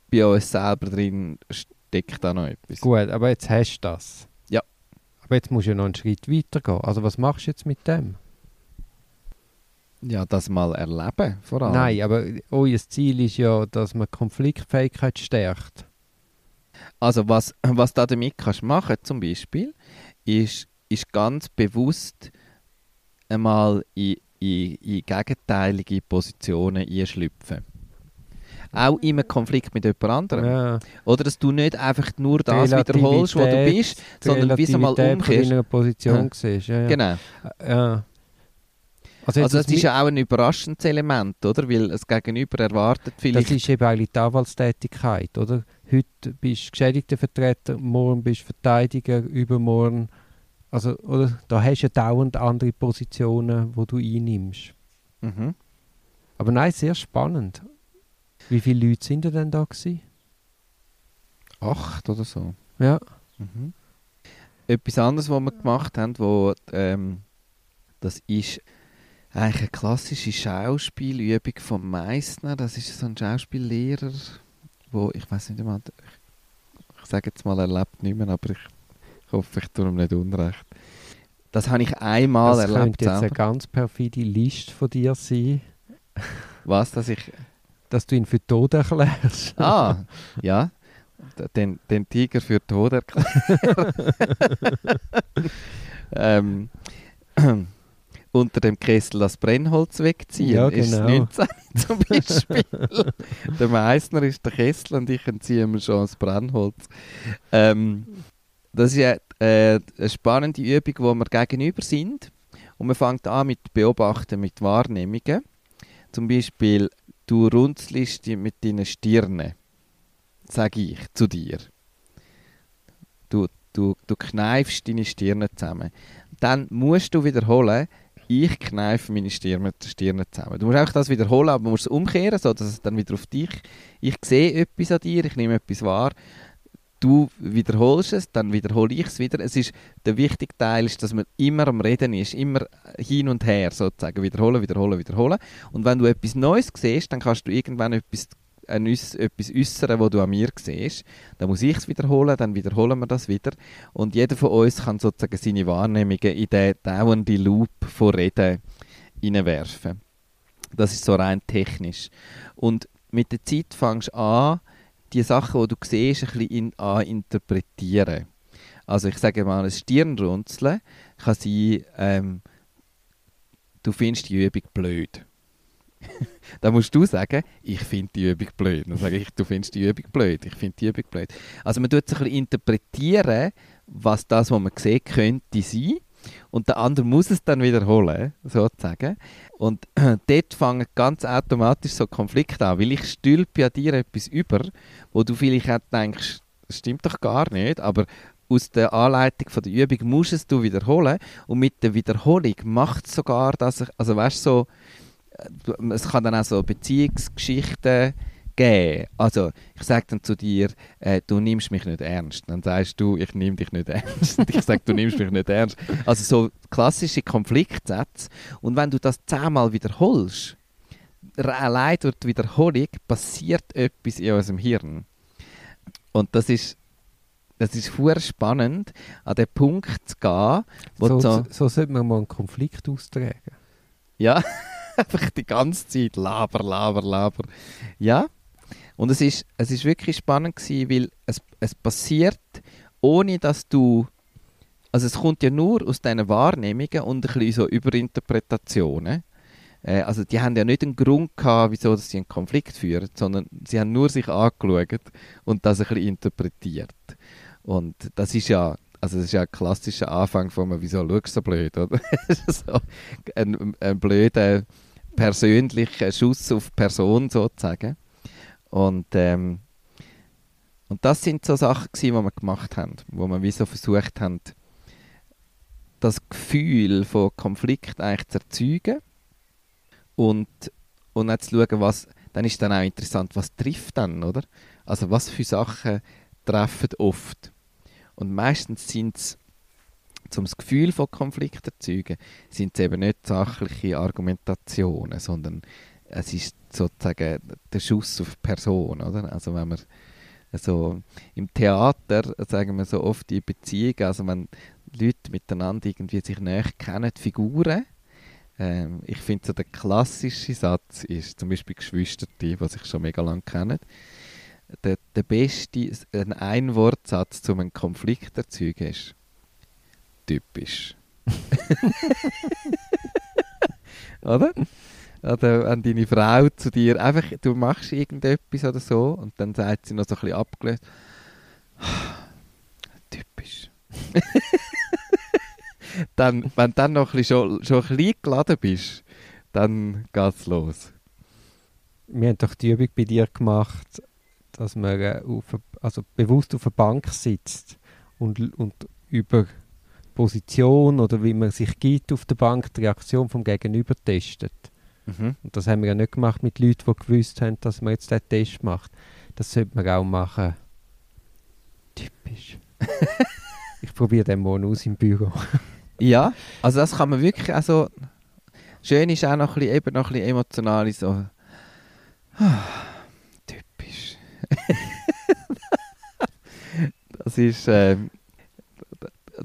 bei uns selber drin steckt da noch etwas. Gut, aber jetzt hast du das. Ja. Aber jetzt musst du ja noch einen Schritt weiter gehen. Also was machst du jetzt mit dem? Ja, das mal erleben, vor allem. Nein, aber euer Ziel ist ja, dass man Konfliktfähigkeit stärkt. Also was, was du damit kannst machen zum Beispiel, ist, ist ganz bewusst einmal in, in, in gegenteilige Positionen einschlüpfen. Auch in einem Konflikt mit jemand anderem. Ja. Oder dass du nicht einfach nur das wiederholst, wo du bist, sondern wie so mal Relativität von umkehrst. Position Ja. siehst. Ja, ja. Genau. Ja. Also, Also das ist ja auch ein überraschendes Element, oder? Weil das Gegenüber erwartet das vielleicht... ist eben eigentlich die Anwaltstätigkeit, oder? Heute bist du geschädigter Vertreter, morgen bist du Verteidiger, übermorgen. Also, oder? Da hast du ja dauernd andere Positionen, wo du einnimmst. Mhm. Aber nein, sehr spannend. Wie viele Leute sind denn da gewesen? Acht oder so. Ja. Mhm. Etwas anderes, was wir gemacht haben, wo, ähm, das ist eigentlich eine klassische Schauspielübung von Meissner. Das ist so ein Schauspiellehrer, wo ich weiß nicht einmal, ich, ich sage jetzt mal, er lebt nicht mehr, aber ich, hoffe, ich tue ihm nicht unrecht. Das habe ich einmal das erlebt. könnte jetzt eine selber. ganz perfide Liste von dir sein, Was, dass ich dass du ihn für tot erklärst. Ah, ja. Den, den Tiger für tot erklärt. ähm, unter dem Kessel das Brennholz wegziehen. Ja, Ist genau. 19 zum Beispiel. der Meißner ist der Kessel und ich entziehe mir schon das Brennholz. Ähm, das ist ja, äh, eine spannende Übung, wo wir gegenüber sind. Und man fängt an mit Beobachten, mit Wahrnehmungen. Zum Beispiel, du runzelst mit deinen Stirne, sage ich zu dir. Du, du, du kneifst deine Stirne zusammen. Dann musst du wiederholen, ich kneife meine Stirne, Stirne zusammen. Du musst auch das wiederholen, aber du musst es umkehren, so dass es dann wieder auf dich... Ich sehe etwas an dir, ich nehme etwas wahr. Du wiederholst es, dann wiederhole ich es wieder. Es ist, der wichtige Teil ist, dass man immer am Reden ist, immer hin und her sozusagen. Wiederholen, wiederholen, wiederholen. Und wenn du etwas Neues siehst, dann kannst du irgendwann etwas, Äuss- etwas äußern, was du an mir siehst. Dann muss ich es wiederholen, dann wiederholen wir das wieder. Und jeder von uns kann sozusagen seine Wahrnehmungen in den dauernden Loop von Reden hineinwerfen. Das ist so rein technisch. Und mit der Zeit fängst du an, die Sachen, die du siehst, ein bisschen in, an interpretieren. Also ich sage mal, ein Stirnrunzeln kann sein, ähm, du findest die Übung blöd. Dann musst du sagen, ich finde die Übung blöd. Dann sage ich, du findest die Übung blöd. Ich finde die Übung blöd. Also man tut es ein interpretieren, was das, was man sieht, könnte sein. Und der andere muss es dann wiederholen, sozusagen. Und dort fangen ganz automatisch so Konflikte an, weil ich stülpe ja dir etwas über, wo du vielleicht auch denkst, das stimmt doch gar nicht, aber aus der Anleitung von der Übung musst es du wiederholen und mit der Wiederholung macht es sogar, dass ich, also weißt so, es kann dann auch so Beziehungsgeschichten geben. Also ich sage dann zu dir, äh, du nimmst mich nicht ernst. Dann sagst du, ich nehme dich nicht ernst. Ich sage, du nimmst mich nicht ernst. Also so klassische Konfliktsätze. Und wenn du das zehnmal wiederholst, allein durch die Wiederholung passiert etwas in unserem Hirn. Und das ist das ist sehr spannend, an den Punkt zu gehen, wo So, so, so sollte man mal einen Konflikt austragen. ja, einfach die ganze Zeit laber, laber, laber. Ja, und es ist, es ist wirklich spannend gewesen, weil es, es passiert, ohne dass du, also es kommt ja nur aus deinen Wahrnehmungen und ein bisschen so Überinterpretationen. Äh, also die haben ja nicht einen Grund gehabt, wieso sie einen Konflikt führen, sondern sie haben nur sich angeschaut und das ein bisschen interpretiert. Und das ist ja, also das ist ja ein klassischer Anfang von wieso schaust du so blöd, oder? so ein, ein blöder persönlicher Schuss auf Person sozusagen. Und, ähm, und das sind so Sachen, gewesen, die wir gemacht haben, wo wir wie versucht haben, das Gefühl von Konflikt eigentlich zu erzeugen und, und auch zu schauen, was, dann ist dann auch interessant, was trifft dann, oder? Also was für Sachen treffen oft. Und meistens sind es, um das Gefühl von Konflikt zu erzeugen, sind es eben nicht sachliche Argumentationen, sondern es ist sozusagen der Schuss auf die Person, oder? Also wenn man also im Theater sagen wir so oft die Beziehung, also wenn Leute miteinander irgendwie sich näher kennen, Figuren, ähm, ich finde so der klassische Satz ist zum Beispiel Geschwister, die sich schon mega lange kennen, der, der beste ein Einwortsatz, um einen Konflikt zu erzeugen, ist typisch. oder? Oder wenn deine Frau zu dir einfach, du machst irgendetwas oder so und dann sagt sie noch so ein bisschen abgelöst, typisch. dann, wenn du dann noch ein bisschen schon, schon ein bisschen geladen bist, dann geht's los. Wir haben doch die Übung bei dir gemacht, dass man äh, auf, also bewusst auf einer Bank sitzt und, und über Position oder wie man sich gibt auf der Bank die Reaktion vom Gegenüber testet. Mhm. Und das haben wir ja nicht gemacht mit Leuten, die gewusst haben, dass man jetzt diesen Test macht. Das sollte man auch machen. Typisch. ich probiere den morgen aus im Büro. Ja, also das kann man wirklich, also schön ist auch noch ein bisschen, eben noch ein bisschen emotional so, typisch. das ist, ähm,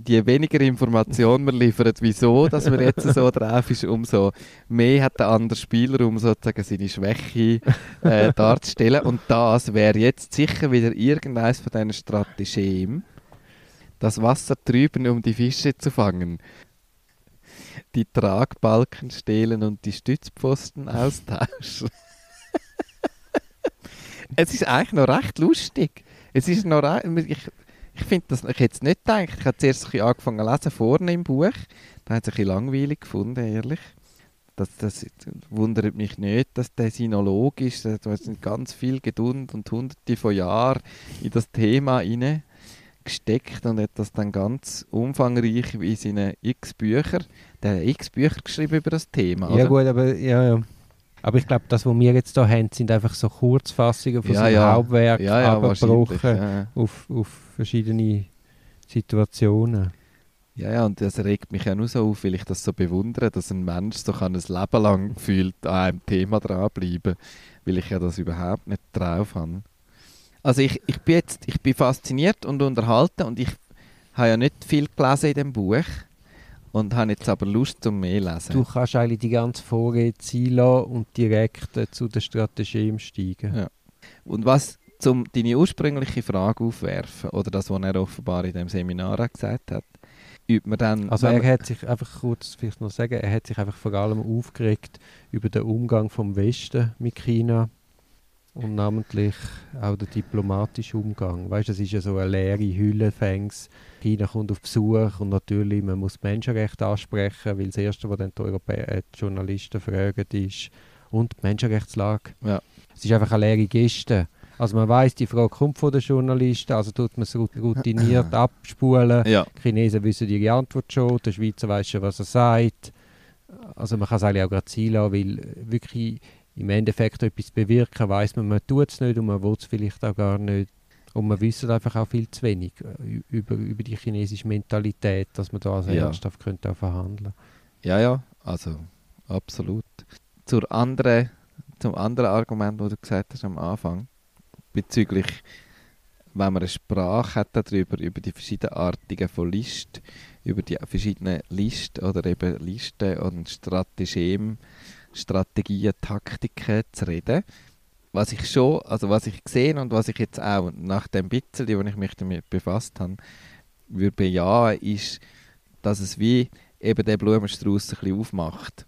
je weniger Information man liefert, wieso, dass man jetzt so drauf ist, umso mehr hat der andere Spieler, um sozusagen seine Schwäche äh, darzustellen. Und das wäre jetzt sicher wieder irgendeines von diesen Strategien, das Wasser trüben, um die Fische zu fangen. Die Tragbalken stehlen und die Stützpfosten austauschen. es ist eigentlich noch recht lustig. Es ist noch ich, ich finde das, ich hätte es nicht gedacht. Ich habe zuerst ein bisschen angefangen zu lesen, vorne im Buch. Da hat es ein bisschen langweilig gefunden, ehrlich. Das, das wundert mich nicht, dass der Sinolog ist. Da sind ganz viel Geduld und hunderte von Jahren in das Thema hinein gesteckt und hat das dann ganz umfangreich wie seine x Bücher, der hat x Bücher geschrieben über das Thema. Ja oder? gut, aber ja, ja. Aber ich glaube, das, was wir jetzt hier haben, sind einfach so Kurzfassungen von Ja, seinem ja. Hauptwerk, ja, ja, abgebrochen. Ja. auf, auf verschiedene Situationen. ja, ja, und das regt mich auch nur so auf, weil ich das so bewundere, dass ein Mensch so kann ein Leben lang gefühlt an einem Thema dranbleiben weil ich ja das überhaupt nicht drauf habe. Also ich, ich bin jetzt ich bin fasziniert und unterhalten und ich habe ja nicht viel gelesen in dem Buch und habe jetzt aber Lust zum mehr lesen. Du kannst eigentlich die ganze Vorrede ziehen lassen und direkt äh, zu der Strategie steigen. Ja. Und was zum deine ursprüngliche Frage aufwerfen oder das, was er offenbar in dem Seminar gesagt hat, übt man dann Also er hat sich einfach kurz vielleicht noch sagen, er hat sich einfach vor allem aufgeregt über den Umgang vom Westen mit China und namentlich auch der diplomatische Umgang. Weißt, du, es ist ja so eine leere Hülle. China kommt auf Besuch und natürlich man muss Menschenrechte ansprechen, weil das erste, was dann die, Europä äh, die Journalisten fragen, ist und die Menschenrechtslage. Ja. Es ist einfach eine leere Geste. Also man weiß, die Frage kommt von den Journalisten, also tut man es routiniert abspulen. ja, Die Chinesen wissen ihre Antwort schon, der Schweizer weiß schon, was er sagt. Also man kann es eigentlich auch gerade ziehen lassen, weil wirklich im Endeffekt etwas bewirken weiß man, man tut es nicht und man will es vielleicht auch gar nicht. Und man wissen einfach auch viel zu wenig äh, über, über die chinesische Mentalität, dass man da also Ja. ernsthaft könnte auch verhandeln ja, ja, also absolut. Zur anderen, zum anderen Argument, das du gesagt hast am Anfang, bezüglich, wenn man eine Sprache hat darüber, über die verschiedenartigen von List, über die verschiedenen Listen oder eben Listen und Strategien, Strategien, Taktiken zu reden. Was ich schon, also was ich gesehen und was ich jetzt auch nach dem bisschen, wo ich mich damit befasst habe, würde bejahen, ist, dass es wie eben der Blumenstrauß ein bisschen aufmacht.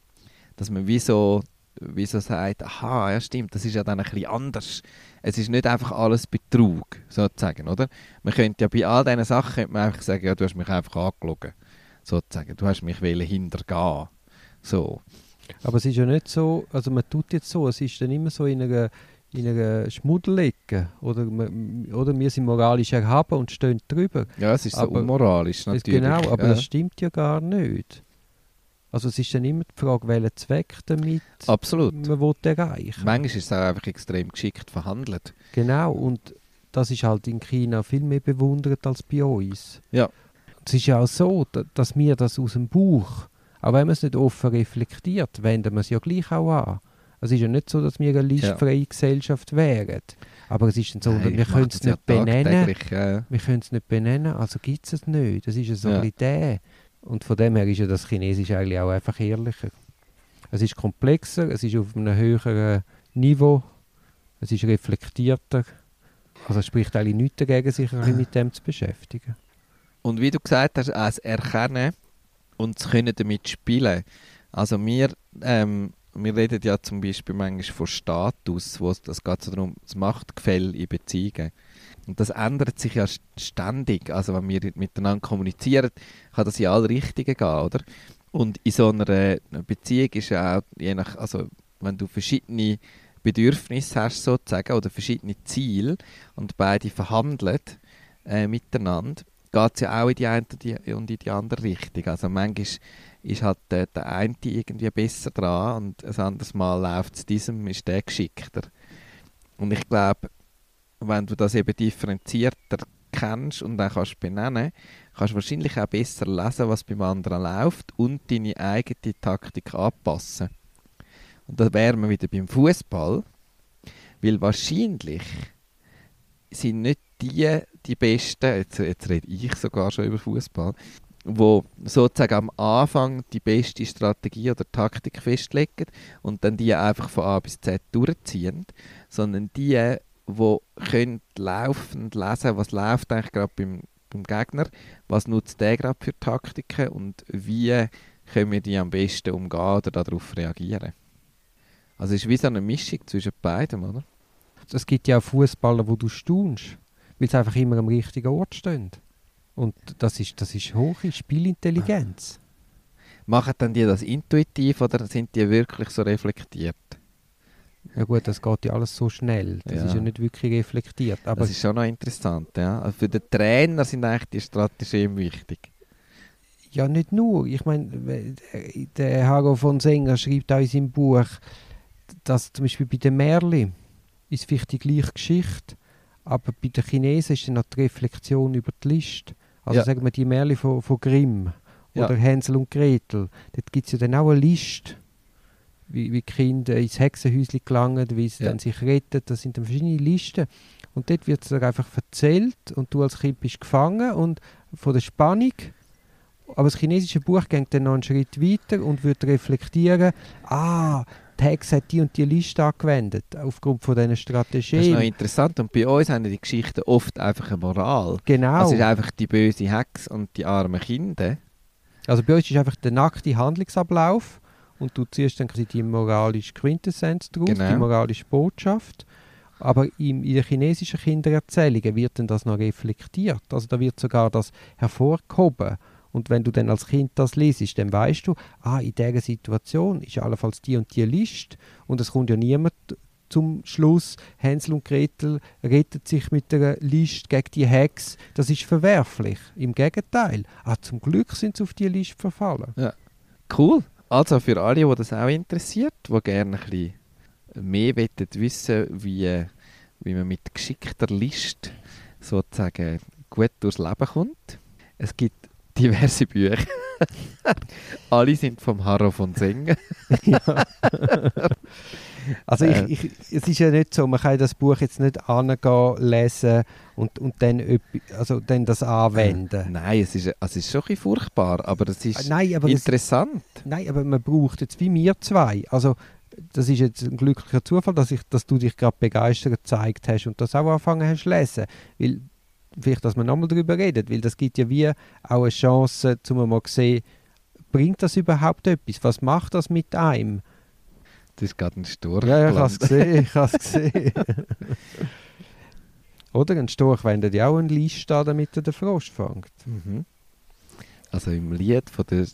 Dass man wie so, wie so sagt, aha, ja stimmt, das ist ja dann ein bisschen anders. Es ist nicht einfach alles Betrug, sozusagen, oder? Man könnte ja bei all diesen Sachen könnte man einfach sagen, ja, du hast mich einfach angelogen, sozusagen. Du hast mich hintergehen. So. Aber es ist ja nicht so, also man tut jetzt so, es ist dann immer so in einer, in einer Schmuddelecke. Oder, man, oder wir sind moralisch erhaben und stehen drüber. Ja, es ist so Aber- unmoralisch, Das- natürlich. Genau, aber ja. das stimmt ja gar nicht. Also es ist dann immer die Frage, welchen Zweck damit Absolut. man will erreichen Manchmal ist es auch einfach extrem geschickt verhandelt. Genau, und das ist halt in China viel mehr bewundert als bei uns. Ja. Es ist ja auch so, da- dass wir das aus dem Buch, auch wenn man es nicht offen reflektiert, wenden wir es ja gleich auch an. Es ist ja nicht so, dass wir eine listfreie Gesellschaft wären. Aber es ist so, Nein, wir können es das ja nicht benennen. ja. Wir können es nicht benennen, also gibt es es nicht. Das ist ja so Ja. ein bisschen der. Und von dem her ist ja das Chinesisch eigentlich auch einfach ehrlicher. Es ist komplexer, es ist auf einem höheren Niveau, es ist reflektierter. Also es spricht eigentlich nichts dagegen, sich ein bisschen mit dem zu beschäftigen. Und wie du gesagt hast, das Erkennen und das Können damit spielen. Also wir, ähm, wir reden ja zum Beispiel manchmal von Status, wo es das geht so darum, das Machtgefälle in Beziehungen. Und das ändert sich ja st- ständig. Also wenn wir miteinander kommunizieren, kann das in alle Richtungen gehen, oder? Und in so einer Beziehung ist ja auch, je nach, also wenn du verschiedene Bedürfnisse hast sozusagen oder verschiedene Ziele und beide verhandeln äh, miteinander, geht es ja auch in die eine und in die andere Richtung. Also manchmal ist halt der, der eine irgendwie besser dran und ein anderes Mal läuft es diesem, ist der geschickter. Und ich glaube, wenn du das eben differenzierter kennst und dann kannst benennen, kannst du wahrscheinlich auch besser lesen, was beim anderen läuft und deine eigene Taktik anpassen. Und da wären wir wieder beim Fußball, weil wahrscheinlich sind nicht die die Besten, jetzt, jetzt rede ich sogar schon über Fußball, wo sozusagen am Anfang die beste Strategie oder Taktik festlegen und dann die einfach von A bis Z durchziehen, sondern die, die können laufend lesen, was läuft eigentlich gerade beim, beim Gegner, was nutzt der gerade für Taktiken und wie können wir die am besten umgehen oder darauf reagieren. Also es ist wie so eine Mischung zwischen beidem, oder? Es gibt ja auch Fußballer, wo du staunst, weil sie einfach immer am richtigen Ort stehen. Und das ist, das ist hohe Spielintelligenz. Machen dann die das intuitiv oder sind die wirklich so reflektiert? Ja gut, das geht ja alles so schnell. Das Ja. ist ja nicht wirklich reflektiert. Aber das ist schon noch interessant. Ja? Also für den Trainer sind eigentlich die Strategien wichtig. Ja, nicht nur. Ich meine, der Haro von Sänger schreibt auch in seinem Buch, dass zum Beispiel bei den Märli ist vielleicht die gleiche Geschichte, aber bei den Chinesen ist dann noch die Reflexion über die List. Also Ja. sagen wir die Märli von, von Grimm Ja. oder Hänsel und Gretel. Dort gibt es ja dann auch eine Liste, wie, wie die Kinder ins Hexenhäuschen gelangen, wie sie Ja. dann sich retten. Das sind dann verschiedene Listen. Und dort wird es einfach erzählt und du als Kind bist gefangen und von der Spannung aber das chinesische Buch geht dann noch einen Schritt weiter und wird reflektieren, ah, Hexe hat die und die Liste angewendet, aufgrund von diesen Das ist noch Strategien. interessant. Und bei uns haben die Geschichten oft einfach eine Moral. Genau. Es ist einfach die böse Hex und die armen Kinder. Also bei uns ist einfach der nackte Handlungsablauf und du ziehst dann quasi die moralische Quintessenz daraus, Genau. die moralische Botschaft. Aber im, in den chinesischen Kindererzählungen wird dann das noch reflektiert. Also da wird sogar das hervorgehoben. Und wenn du dann als Kind das liest, dann weißt du, ah, in dieser Situation ist allenfalls die und die Liste und es kommt ja niemand zum Schluss, Hänsel und Gretel rettet sich mit der Liste gegen die Hex. Das ist verwerflich. Im Gegenteil. Ah, zum Glück sind sie auf die Liste verfallen. Cool. Also für alle, die das auch interessiert, die gerne ein bisschen mehr wollen wissen wie, wie man mit geschickter List sozusagen gut durchs Leben kommt. Es gibt diverse Bücher. alle sind vom Harro von Sengen. Also Äh. ich, ich, es ist ja nicht so, man kann das Buch jetzt nicht angehen, lesen und, und dann, also dann das anwenden. Nein, es ist, also es ist schon ein bisschen furchtbar, aber es ist Äh, Nein, aber es, interessant. nein, aber man braucht jetzt wie wir zwei. Also das ist jetzt ein glücklicher Zufall, dass, ich, dass du dich gerade begeistert gezeigt hast und das auch angefangen hast zu lesen. Weil, vielleicht, dass wir nochmal darüber reden, weil das gibt ja wie auch eine Chance, zum mal zu sehen, bringt das überhaupt etwas? Was macht das mit einem? Das ist gerade ein Sturm. Ja, ja, ich habe es gesehen, ich habe es gesehen. Oder ein Storch wendet ja auch eine Liste an, damit er den Frosch fängt. Mhm. Also im Lied von der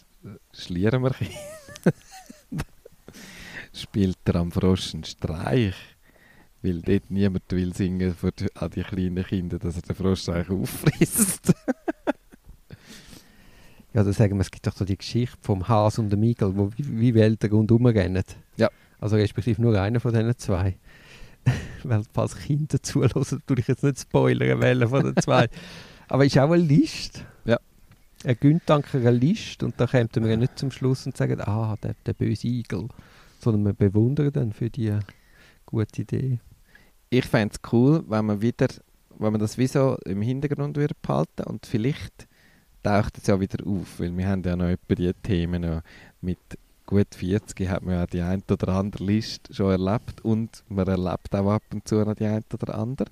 Schliermerchi spielt er am Frosch einen Streich, weil dort niemand will singen für die, an die kleinen Kinder, dass er den Frosch eigentlich auffrisst. Ja, dann sagen wir, es gibt doch so die Geschichte vom Has und dem Igel, wo wie, wie Wälder rundherum rennen. Ja. Also respektive nur einer von diesen zwei. weil falls Kinder zulassen, tue ich jetzt nicht spoilern wollen von den zwei. Aber ist auch eine Liste. Ja. Eine Gündanker eine Liste und da kommt man ja nicht zum Schluss und sagen, ah, der, der böse Igel. Sondern man bewundert dann für die gute Idee. Ich fände es cool, wenn man wieder, wenn man das wie so im Hintergrund würde behalten und vielleicht taucht es ja wieder auf, weil wir haben ja noch etwa die Themen noch mit gut 40 hat man ja die ein oder andere Liste schon erlebt und man erlebt auch ab und zu noch die ein oder andere.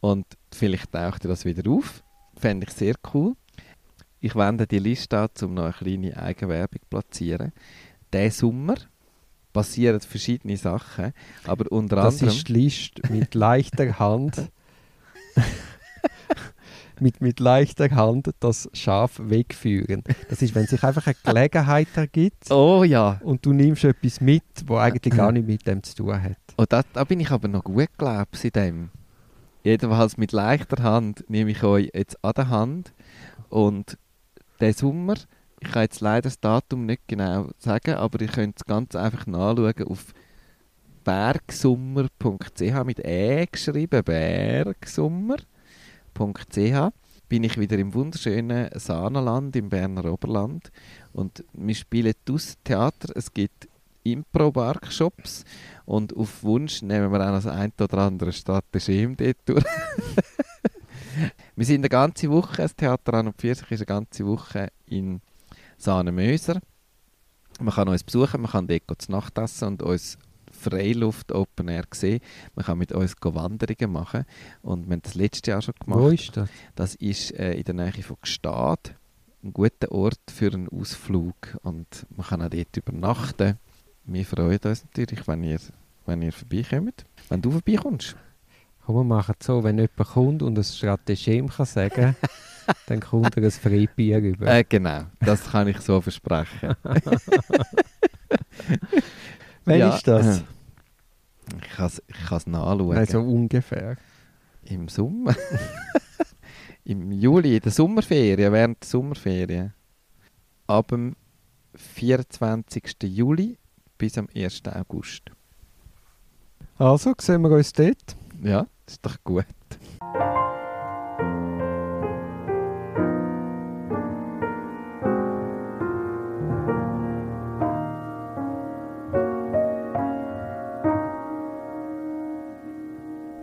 Und vielleicht taucht das wieder auf. Fände ich sehr cool. Ich wende die Liste an, um noch eine kleine Eigenwerbung zu platzieren. Diesen Sommer passieren verschiedene Sachen, aber unter Das anderem... ist die Liste mit leichter Hand. mit, mit leichter Hand das Schaf wegführen. Das ist, wenn sich einfach eine Gelegenheit ergibt Oh ja, und du nimmst etwas mit, wo eigentlich gar nicht mit dem zu tun hat. Und da, da bin ich aber noch gut glaubt in dem. Jedenfalls mit leichter Hand nehme ich euch jetzt an der Hand und der Sommer, ich kann jetzt leider das Datum nicht genau sagen, aber ihr könnt es ganz einfach nachschauen auf bergsummer.ch mit E geschrieben, bergsummer.ch bin ich wieder im wunderschönen Saanenland im Berner Oberland und wir spielen das Theater. Es gibt Impro-Workshops und auf Wunsch nehmen wir auch noch das ein oder andere Strategem dort durch. wir sind eine ganze Woche, das Theater an und Pfirsich ist eine ganze Woche in Sahnemöser. Man kann uns besuchen, man kann dort zu Nacht essen und uns Freiluft Open Air sehen. Man kann mit uns Wanderungen machen und wir haben das letztes Jahr schon gemacht. Wo ist das? Das ist äh, in der Nähe von Gstaad. Ein guter Ort für einen Ausflug. Und man kann auch dort übernachten. Wir freuen uns natürlich, wenn ihr, wenn ihr vorbeikommt. Wenn du vorbeikommst. Komm, wir machen es so, wenn jemand kommt und ein Strategem kann sagen dann kommt er ein Freibier rüber. Äh, genau, das kann ich so versprechen. Wann ja. ist das? Ich kann es ich kann's nachschauen. Also ungefähr. Im Sommer? Im Juli, in der Sommerferien, während der Sommerferien. Ab dem 24. Juli bis am 1. August. Also, sehen wir uns dort. Ja, ist doch gut.